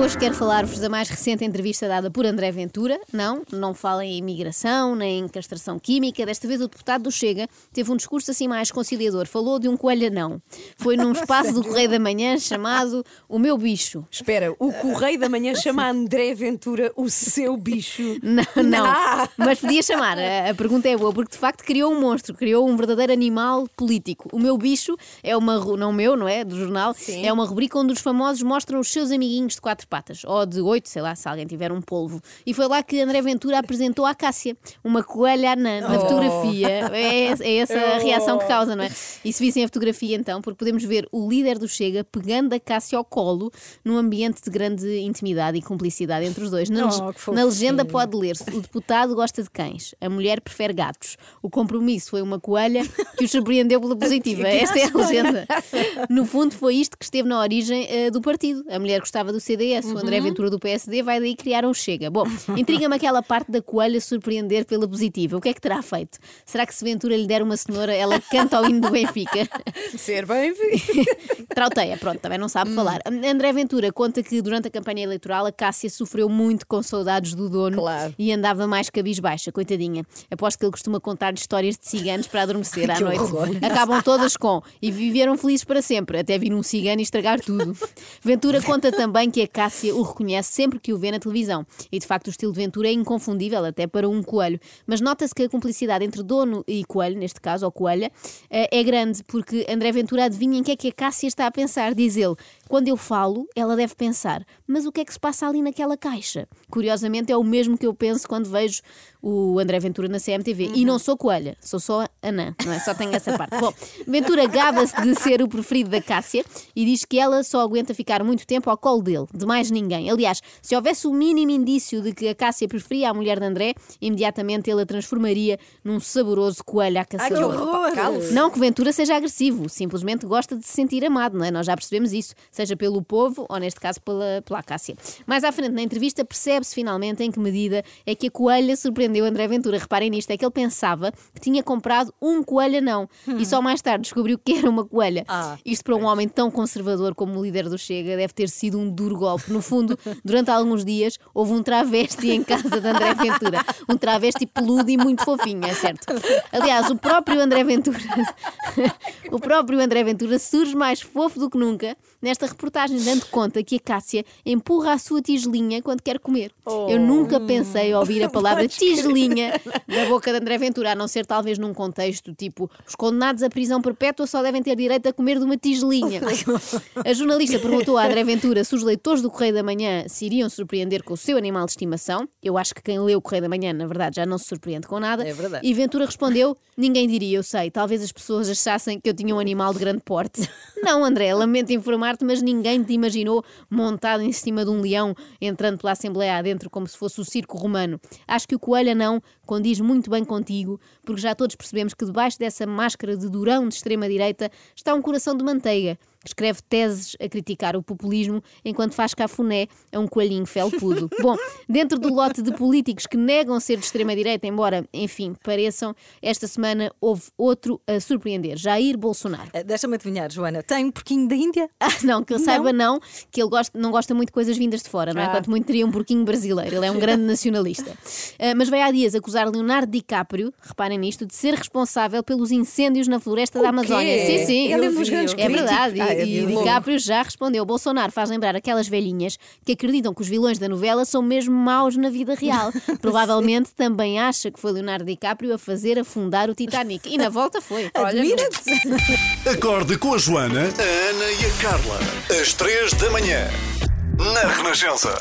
Hoje quero falar-vos da mais recente entrevista dada por André Ventura. Não, não fala em imigração, nem em castração química. Desta vez o deputado do Chega teve um discurso assim mais conciliador. Falou de um coelho não. Foi num espaço do Correio da Manhã chamado O Meu Bicho. Espera, o Correio da Manhã chama André Ventura o seu bicho. Não, não. Mas podia chamar. A, a pergunta é boa, porque de facto criou um monstro, criou um verdadeiro animal político. O meu bicho é uma, não meu, não é? Do jornal, Sim. é uma rubrica onde os famosos mostram os seus amiguinhos de quatro patas, ou de oito, sei lá, se alguém tiver um polvo. E foi lá que André Ventura apresentou a Cássia, uma coelha anã, na fotografia. É, é essa a reação que causa, não é? E se vissem a fotografia então, porque podemos ver o líder do Chega pegando a Cássia ao colo num ambiente de grande intimidade e cumplicidade entre os dois. Na, Oh, na legenda pode ler-se: o deputado gosta de cães, a mulher prefere gatos. O compromisso foi uma coelha que os surpreendeu pela positiva. Esta é a legenda. No fundo, foi isto que esteve na origem eh, do partido. A mulher gostava do CDS, o André Ventura do PSD vai daí criar um Chega. Bom, intriga-me aquela parte da coelha surpreender pela positiva. O que é que terá feito? Será que se Ventura lhe der uma cenoura, ela canta ao hino do Benfica? Ser bem Trauteia, pronto, também não sabe falar. André Ventura conta que durante a campanha eleitoral a Cássia sofreu muito com saudades do dono Claro. e andava mais cabisbaixa, coitadinha. Aposto que ele costuma contar histórias de ciganos para adormecer à Que noite. horror. Acabam todas com e viveram felizes para sempre, até vir um cigano e estragar tudo. Ventura conta também que a Cássia o reconhece sempre que o vê na televisão. E de facto o estilo de Ventura é inconfundível, até para um coelho. Mas nota-se que a cumplicidade entre dono e coelho, neste caso, ou coelha, eh, é grande, porque André Ventura adivinha em que é que a Cássia está a pensar. Diz ele: quando eu falo, ela deve pensar, mas o que é que se passa ali naquela caixa? Curiosamente, é o mesmo que eu penso quando vejo o André Ventura na CMTV. E não sou coelha, sou só anã, não é? Só tenho essa parte. Bom, Ventura gaba-se de ser o preferido da Cássia e diz que ela só aguenta ficar muito tempo ao colo dele, de mais ninguém. Aliás, se houvesse o mínimo indício de que a Cássia preferia a mulher de André, imediatamente ele a transformaria num saboroso coelho à Ai, que caçadora. horror! Não que Ventura seja agressivo, simplesmente gosta de se sentir amado, não é? Nós já percebemos isso, seja pelo povo ou, neste caso, pela, pela Cássia. Mais à frente, na entrevista, percebe-se finalmente em que medida é que a coelha surpreendeu André Ventura. Reparem nisto, é que ele pensava que tinha comprado um coelho não e só mais tarde descobriu que era uma coelha. Ah, Isto para um homem tão conservador como o líder do Chega deve ter sido um duro golpe. No fundo, durante alguns dias, houve um travesti em casa de André Ventura. Um travesti peludo e muito fofinho, é certo. Aliás, o próprio André Ventura, o próprio André Ventura surge mais fofo do que nunca nesta reportagem, dando conta que a Cássia empurra a sua tigelinha quando quer comer. Eu nunca pensei ouvir a palavra tigelinha da boca de André Ventura, a não ser talvez num contexto tipo os condenados à prisão perpétua só devem ter direito a comer de uma tigelinha. A jornalista perguntou a André Ventura se os leitores do Correio da Manhã se iriam surpreender com o seu animal de estimação. Eu acho que quem lê o Correio da Manhã, na verdade, já não se surpreende com nada. É verdade. E Ventura respondeu: Ninguém diria, eu sei. Talvez as pessoas achassem que eu tinha um animal de grande porte. Não, André, lamento informar-te, mas ninguém te imaginou montado em cima de um leão, entrando pela Assembleia adentro como se fosse o circo romano. Acho que o coelho não condiz muito bem contigo, porque já todos percebemos que debaixo dessa máscara de durão de extrema-direita está um coração de manteiga. Escreve teses a criticar o populismo enquanto faz cafuné a um coelhinho felpudo. Bom, dentro do lote de políticos que negam ser de extrema-direita, embora, enfim, pareçam, esta semana houve outro a surpreender: Jair Bolsonaro. Eh, Deixa-me adivinhar, Joana. Tem um porquinho da Índia? Ah, não, que eu saiba não, que ele gosta, não gosta muito de coisas vindas de fora, não é? Ah. Quanto muito teria um porquinho brasileiro, ele é um grande nacionalista. Ah, mas vai há dias acusar Leonardo DiCaprio, reparem nisto, de ser responsável pelos incêndios na floresta da Amazónia. quê? Sim, sim. Ele é um dos grandes É verdade. Ah, é e. DiCaprio já respondeu. Bolsonaro faz lembrar aquelas velhinhas que acreditam que os vilões da novela são mesmo maus na vida real. Provavelmente também acha que foi Leonardo DiCaprio a fazer afundar o Titanic. E na volta foi. Admira-te! Acorde com a Joana, a Ana e a Carla. Às três da manhã. Na Renascença.